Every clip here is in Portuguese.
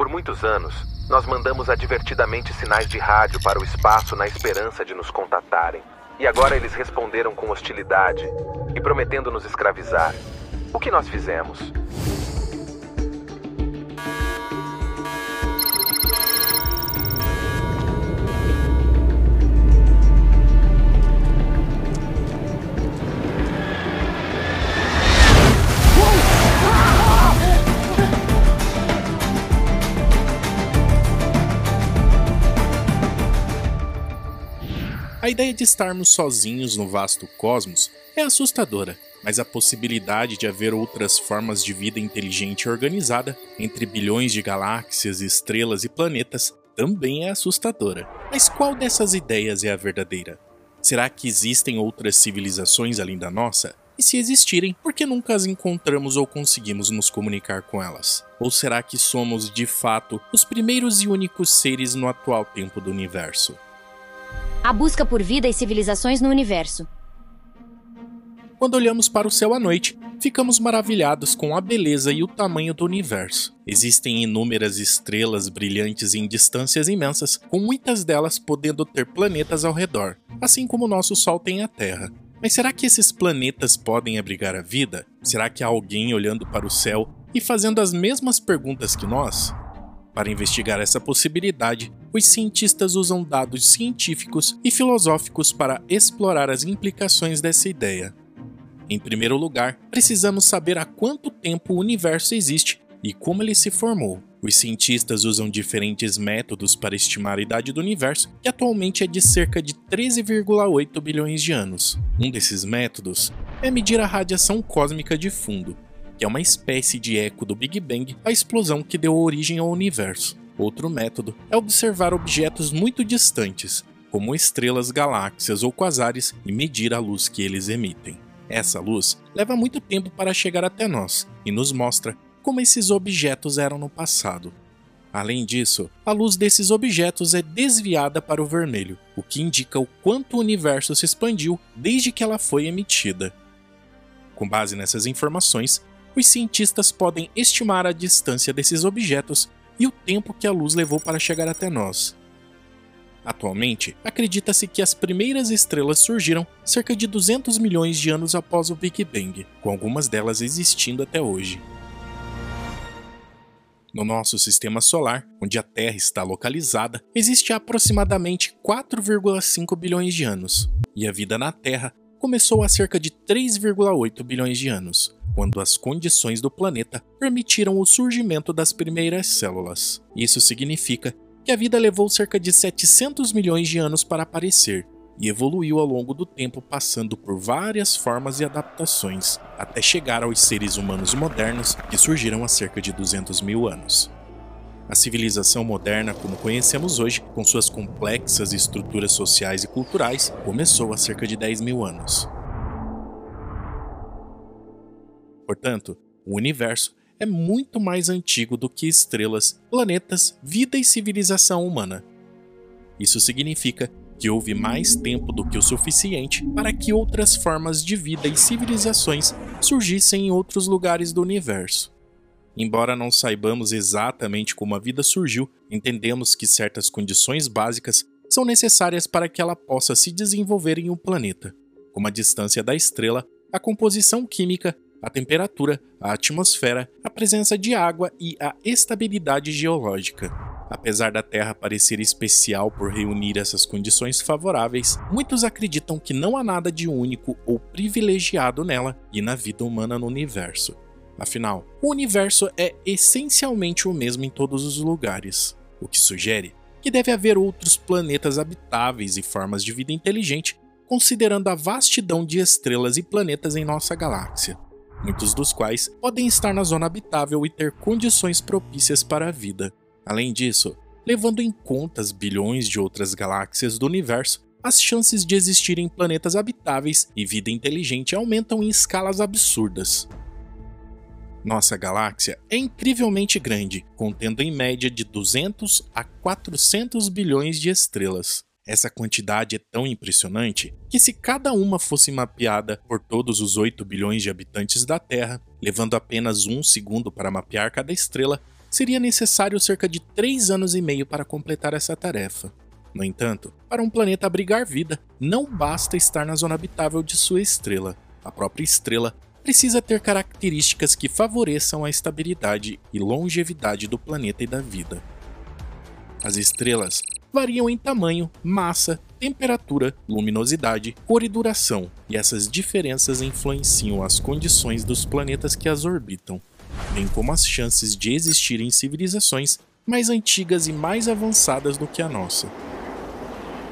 Por muitos anos, nós mandamos advertidamente sinais de rádio para o espaço na esperança de nos contatarem. E agora eles responderam com hostilidade e prometendo nos escravizar. O que nós fizemos? A ideia de estarmos sozinhos no vasto cosmos é assustadora, mas a possibilidade de haver outras formas de vida inteligente e organizada entre bilhões de galáxias, estrelas e planetas também é assustadora. Mas qual dessas ideias é a verdadeira? Será que existem outras civilizações além da nossa? E se existirem, por que nunca as encontramos ou conseguimos nos comunicar com elas? Ou será que somos, de fato, os primeiros e únicos seres no atual tempo do universo? A busca por vida e civilizações no universo. Quando olhamos para o céu à noite, ficamos maravilhados com a beleza e o tamanho do universo. Existem inúmeras estrelas brilhantes em distâncias imensas, com muitas delas podendo ter planetas ao redor, assim como o nosso Sol tem a Terra. Mas será que esses planetas podem abrigar a vida? Será que há alguém olhando para o céu e fazendo as mesmas perguntas que nós? Para investigar essa possibilidade, os cientistas usam dados científicos e filosóficos para explorar as implicações dessa ideia. Em primeiro lugar, precisamos saber há quanto tempo o universo existe e como ele se formou. Os cientistas usam diferentes métodos para estimar a idade do universo, que atualmente é de cerca de 13,8 bilhões de anos. Um desses métodos é medir a radiação cósmica de fundo, que é uma espécie de eco do Big Bang, a explosão que deu origem ao universo. Outro método é observar objetos muito distantes, como estrelas, galáxias ou quasares, e medir a luz que eles emitem. Essa luz leva muito tempo para chegar até nós e nos mostra como esses objetos eram no passado. Além disso, a luz desses objetos é desviada para o vermelho, o que indica o quanto o universo se expandiu desde que ela foi emitida. Com base nessas informações, os cientistas podem estimar a distância desses objetos e o tempo que a luz levou para chegar até nós. Atualmente, acredita-se que as primeiras estrelas surgiram cerca de 200 milhões de anos após o Big Bang, com algumas delas existindo até hoje. No nosso sistema solar, onde a Terra está localizada, existe aproximadamente 4,5 bilhões de anos, e a vida na Terra começou há cerca de 3,8 bilhões de anos, quando as condições do planeta permitiram o surgimento das primeiras células. Isso significa que a vida levou cerca de 700 milhões de anos para aparecer e evoluiu ao longo do tempo, passando por várias formas e adaptações, até chegar aos seres humanos modernos que surgiram há cerca de 200 mil anos. A civilização moderna, como conhecemos hoje, com suas complexas estruturas sociais e culturais, começou há cerca de 10 mil anos. Portanto, o universo é muito mais antigo do que estrelas, planetas, vida e civilização humana. Isso significa que houve mais tempo do que o suficiente para que outras formas de vida e civilizações surgissem em outros lugares do universo. Embora não saibamos exatamente como a vida surgiu, entendemos que certas condições básicas são necessárias para que ela possa se desenvolver em um planeta, como a distância da estrela, a composição química a temperatura, a atmosfera, a presença de água e a estabilidade geológica. Apesar da Terra parecer especial por reunir essas condições favoráveis, muitos acreditam que não há nada de único ou privilegiado nela e na vida humana no universo. Afinal, o universo é essencialmente o mesmo em todos os lugares, o que sugere que deve haver outros planetas habitáveis e formas de vida inteligente, considerando a vastidão de estrelas e planetas em nossa galáxia muitos dos quais podem estar na zona habitável e ter condições propícias para a vida. Além disso, levando em conta as bilhões de outras galáxias do universo, as chances de existirem planetas habitáveis e vida inteligente aumentam em escalas absurdas. Nossa galáxia é incrivelmente grande, contendo em média de 200 a 400 bilhões de estrelas. Essa quantidade é tão impressionante que, se cada uma fosse mapeada por todos os 8 bilhões de habitantes da Terra, levando apenas um segundo para mapear cada estrela, seria necessário cerca de 3 anos e meio para completar essa tarefa. No entanto, para um planeta abrigar vida, não basta estar na zona habitável de sua estrela. A própria estrela precisa ter características que favoreçam a estabilidade e longevidade do planeta e da vida. As estrelas variam em tamanho, massa, temperatura, luminosidade, cor e duração, e essas diferenças influenciam as condições dos planetas que as orbitam, bem como as chances de existirem civilizações mais antigas e mais avançadas do que a nossa.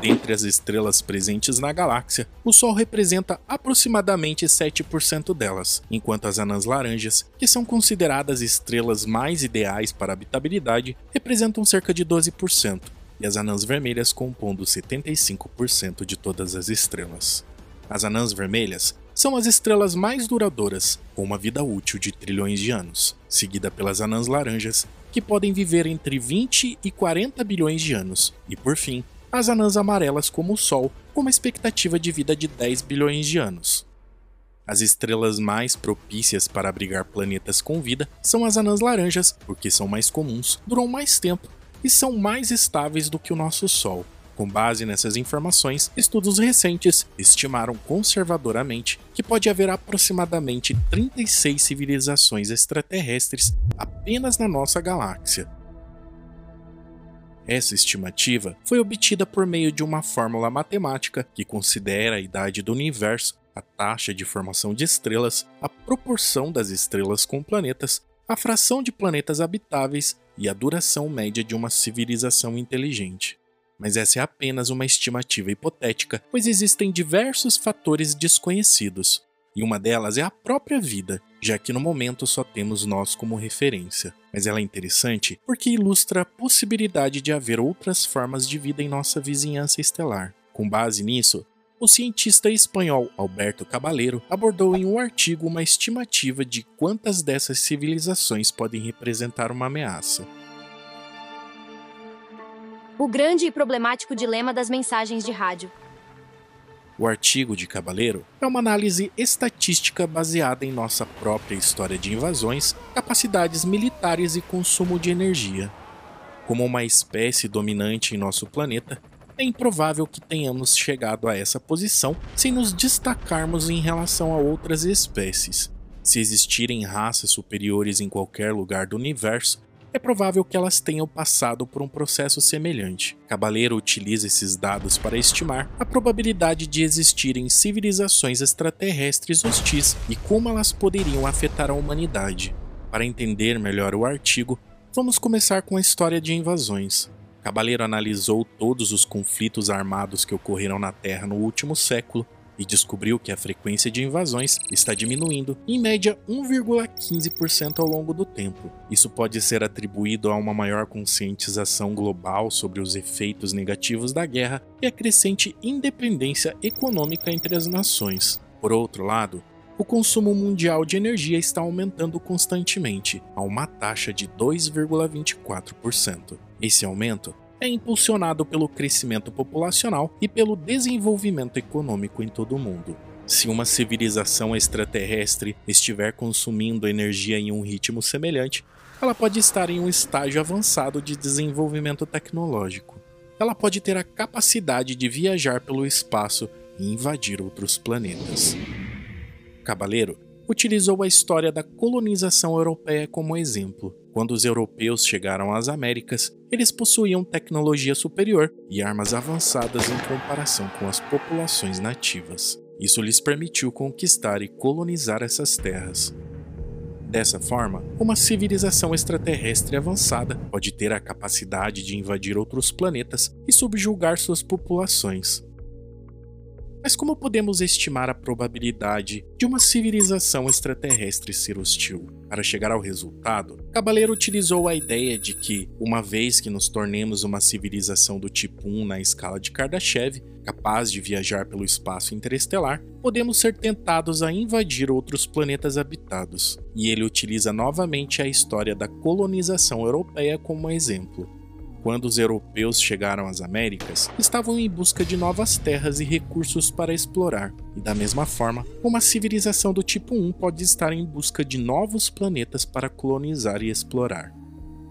Dentre as estrelas presentes na galáxia, o Sol representa aproximadamente 7% delas, enquanto as anãs laranjas, que são consideradas estrelas mais ideais para habitabilidade, representam cerca de 12%, e as anãs vermelhas compondo 75% de todas as estrelas. As anãs vermelhas são as estrelas mais duradouras, com uma vida útil de trilhões de anos, seguida pelas anãs laranjas, que podem viver entre 20 e 40 bilhões de anos, e por fim, as anãs amarelas como o Sol, com uma expectativa de vida de 10 bilhões de anos. As estrelas mais propícias para abrigar planetas com vida são as anãs laranjas, porque são mais comuns, duram mais tempo e são mais estáveis do que o nosso Sol. Com base nessas informações, estudos recentes estimaram conservadoramente que pode haver aproximadamente 36 civilizações extraterrestres apenas na nossa galáxia, essa estimativa foi obtida por meio de uma fórmula matemática que considera a idade do universo, a taxa de formação de estrelas, a proporção das estrelas com planetas, a fração de planetas habitáveis e a duração média de uma civilização inteligente. Mas essa é apenas uma estimativa hipotética, pois existem diversos fatores desconhecidos, e uma delas é a própria vida, já que no momento só temos nós como referência. Mas ela é interessante porque ilustra a possibilidade de haver outras formas de vida em nossa vizinhança estelar. Com base nisso, o cientista espanhol Alberto Caballero abordou em um artigo uma estimativa de quantas dessas civilizações podem representar uma ameaça. O grande e problemático dilema das mensagens de rádio. O artigo de Cabaleiro é uma análise estatística baseada em nossa própria história de invasões, capacidades militares e consumo de energia. Como uma espécie dominante em nosso planeta, é improvável que tenhamos chegado a essa posição sem nos destacarmos em relação a outras espécies. Se existirem raças superiores em qualquer lugar do universo, é provável que elas tenham passado por um processo semelhante. Cabaleiro utiliza esses dados para estimar a probabilidade de existirem civilizações extraterrestres hostis e como elas poderiam afetar a humanidade. Para entender melhor o artigo, vamos começar com a história de invasões. Cabaleiro analisou todos os conflitos armados que ocorreram na Terra no último século e descobriu que a frequência de invasões está diminuindo em média 1,15% ao longo do tempo. Isso pode ser atribuído a uma maior conscientização global sobre os efeitos negativos da guerra e a crescente independência econômica entre as nações. Por outro lado, o consumo mundial de energia está aumentando constantemente, a uma taxa de 2,24%. Esse aumento é impulsionado pelo crescimento populacional e pelo desenvolvimento econômico em todo o mundo. Se uma civilização extraterrestre estiver consumindo energia em um ritmo semelhante, ela pode estar em um estágio avançado de desenvolvimento tecnológico. Ela pode ter a capacidade de viajar pelo espaço e invadir outros planetas. Cabaleiro utilizou a história da colonização europeia como exemplo. Quando os europeus chegaram às Américas, eles possuíam tecnologia superior e armas avançadas em comparação com as populações nativas. Isso lhes permitiu conquistar e colonizar essas terras. Dessa forma, uma civilização extraterrestre avançada pode ter a capacidade de invadir outros planetas e subjugar suas populações, mas como podemos estimar a probabilidade de uma civilização extraterrestre ser hostil? Para chegar ao resultado, Cabaleiro utilizou a ideia de que, uma vez que nos tornemos uma civilização do tipo 1 na escala de Kardashev, capaz de viajar pelo espaço interestelar, podemos ser tentados a invadir outros planetas habitados. E ele utiliza novamente a história da colonização europeia como exemplo quando os europeus chegaram às Américas, estavam em busca de novas terras e recursos para explorar, e da mesma forma, uma civilização do tipo 1 pode estar em busca de novos planetas para colonizar e explorar.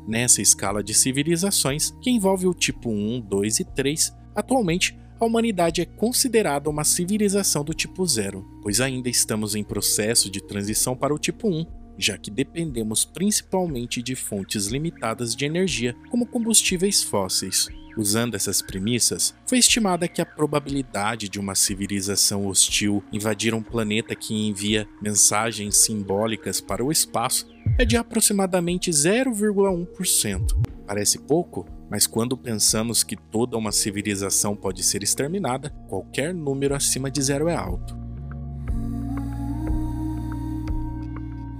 Nessa escala de civilizações, que envolve o tipo 1, 2 e 3, atualmente a humanidade é considerada uma civilização do tipo 0, pois ainda estamos em processo de transição para o tipo 1, já que dependemos principalmente de fontes limitadas de energia, como combustíveis fósseis. Usando essas premissas, foi estimada que a probabilidade de uma civilização hostil invadir um planeta que envia mensagens simbólicas para o espaço é de aproximadamente 0,1%. Parece pouco, mas quando pensamos que toda uma civilização pode ser exterminada, qualquer número acima de zero é alto.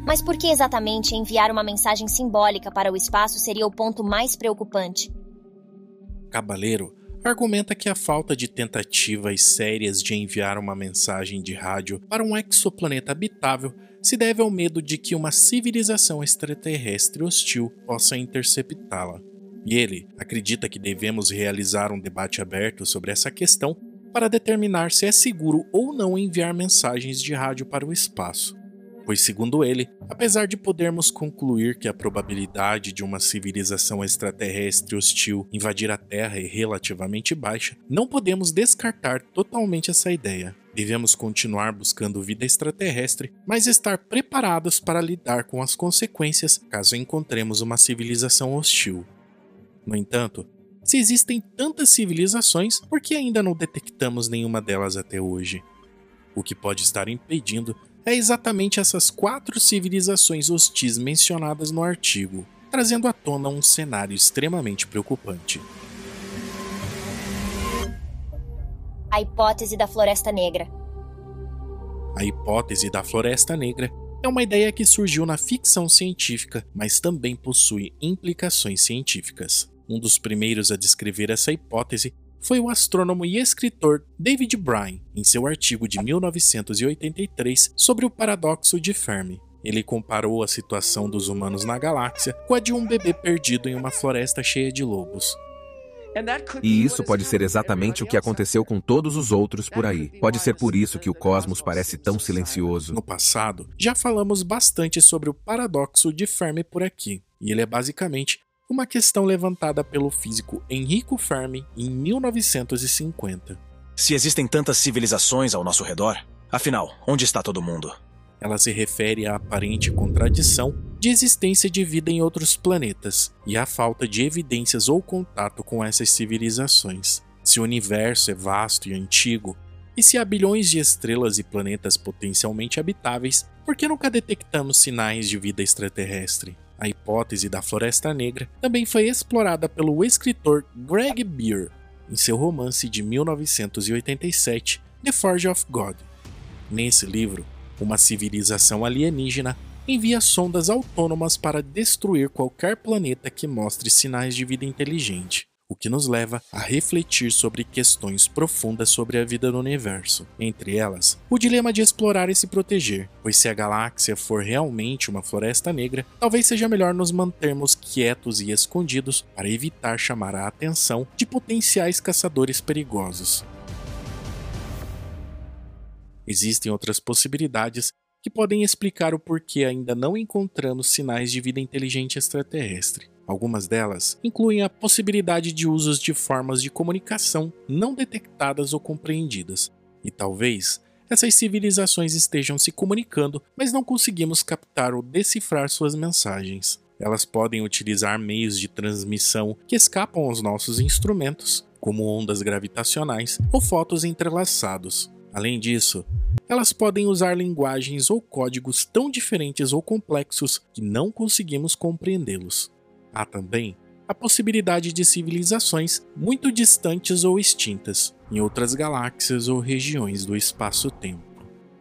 Mas por que exatamente enviar uma mensagem simbólica para o espaço seria o ponto mais preocupante? Cabaleiro argumenta que a falta de tentativas sérias de enviar uma mensagem de rádio para um exoplaneta habitável se deve ao medo de que uma civilização extraterrestre hostil possa interceptá-la. E ele acredita que devemos realizar um debate aberto sobre essa questão para determinar se é seguro ou não enviar mensagens de rádio para o espaço pois, segundo ele, apesar de podermos concluir que a probabilidade de uma civilização extraterrestre hostil invadir a Terra é relativamente baixa, não podemos descartar totalmente essa ideia. Devemos continuar buscando vida extraterrestre, mas estar preparados para lidar com as consequências caso encontremos uma civilização hostil. No entanto, se existem tantas civilizações, por que ainda não detectamos nenhuma delas até hoje? O que pode estar impedindo é exatamente essas quatro civilizações hostis mencionadas no artigo, trazendo à tona um cenário extremamente preocupante. A hipótese da Floresta Negra. A hipótese da Floresta Negra é uma ideia que surgiu na ficção científica, mas também possui implicações científicas. Um dos primeiros a descrever essa hipótese foi o astrônomo e escritor David Bryan, em seu artigo de 1983 sobre o paradoxo de Fermi. Ele comparou a situação dos humanos na galáxia com a de um bebê perdido em uma floresta cheia de lobos. E isso pode ser exatamente o que aconteceu com todos os outros por aí. Pode ser por isso que o cosmos parece tão silencioso. No passado, já falamos bastante sobre o paradoxo de Fermi por aqui, e ele é basicamente uma questão levantada pelo físico Enrico Fermi em 1950. Se existem tantas civilizações ao nosso redor, afinal, onde está todo mundo? Ela se refere à aparente contradição de existência de vida em outros planetas e à falta de evidências ou contato com essas civilizações. Se o universo é vasto e antigo, e se há bilhões de estrelas e planetas potencialmente habitáveis, por que nunca detectamos sinais de vida extraterrestre? A hipótese da Floresta Negra também foi explorada pelo escritor Greg Beer em seu romance de 1987, The Forge of God. Nesse livro, uma civilização alienígena envia sondas autônomas para destruir qualquer planeta que mostre sinais de vida inteligente o que nos leva a refletir sobre questões profundas sobre a vida no universo. Entre elas, o dilema de explorar e se proteger, pois se a galáxia for realmente uma floresta negra, talvez seja melhor nos mantermos quietos e escondidos para evitar chamar a atenção de potenciais caçadores perigosos. Existem outras possibilidades que podem explicar o porquê ainda não encontramos sinais de vida inteligente extraterrestre. Algumas delas incluem a possibilidade de usos de formas de comunicação não detectadas ou compreendidas, e talvez essas civilizações estejam se comunicando, mas não conseguimos captar ou decifrar suas mensagens. Elas podem utilizar meios de transmissão que escapam aos nossos instrumentos, como ondas gravitacionais ou fotos entrelaçados. Além disso, elas podem usar linguagens ou códigos tão diferentes ou complexos que não conseguimos compreendê-los. Há também a possibilidade de civilizações muito distantes ou extintas em outras galáxias ou regiões do espaço-tempo.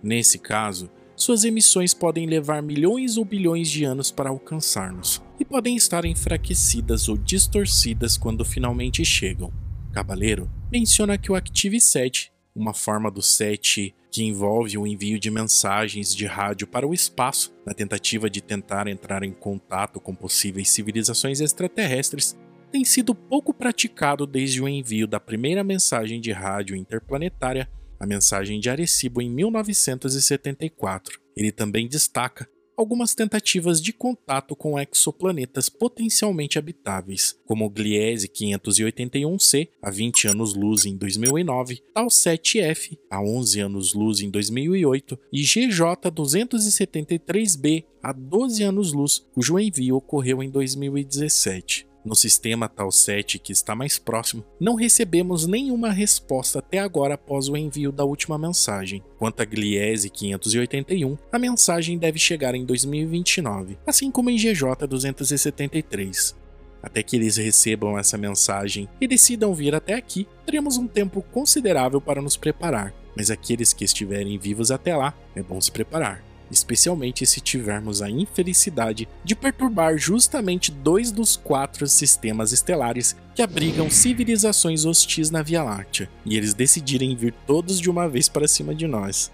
Nesse caso, suas emissões podem levar milhões ou bilhões de anos para alcançar-nos e podem estar enfraquecidas ou distorcidas quando finalmente chegam. Cabaleiro menciona que o Active 7, uma forma do 7 que envolve o envio de mensagens de rádio para o espaço, na tentativa de tentar entrar em contato com possíveis civilizações extraterrestres, tem sido pouco praticado desde o envio da primeira mensagem de rádio interplanetária, a mensagem de Arecibo em 1974. Ele também destaca algumas tentativas de contato com exoplanetas potencialmente habitáveis, como Gliese 581c, a 20 anos-luz em 2009, Tau 7F, a 11 anos-luz em 2008, e GJ 273b, a 12 anos-luz, cujo envio ocorreu em 2017. No sistema Tal 7 que está mais próximo, não recebemos nenhuma resposta até agora após o envio da última mensagem. Quanto a Gliese 581, a mensagem deve chegar em 2029, assim como em GJ 273. Até que eles recebam essa mensagem e decidam vir até aqui, teremos um tempo considerável para nos preparar, mas aqueles que estiverem vivos até lá, é bom se preparar especialmente se tivermos a infelicidade de perturbar justamente dois dos quatro sistemas estelares que abrigam civilizações hostis na Via Láctea, e eles decidirem vir todos de uma vez para cima de nós.